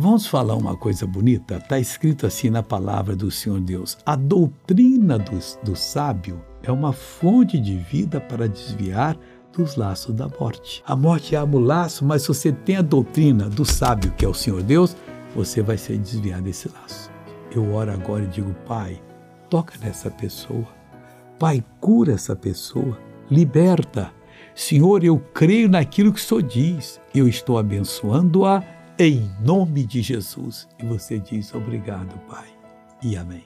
Vamos falar uma coisa bonita? Está escrito assim na palavra do Senhor Deus: a doutrina do, do sábio é uma fonte de vida para desviar dos laços da morte. A morte é o laço, mas se você tem a doutrina do sábio, que é o Senhor Deus, você vai ser desviado desse laço. Eu oro agora e digo, Pai, toca nessa pessoa. Pai, cura essa pessoa. Liberta. Senhor, eu creio naquilo que o Senhor diz. Eu estou abençoando-a em nome de Jesus. E você diz obrigado, Pai. E amém.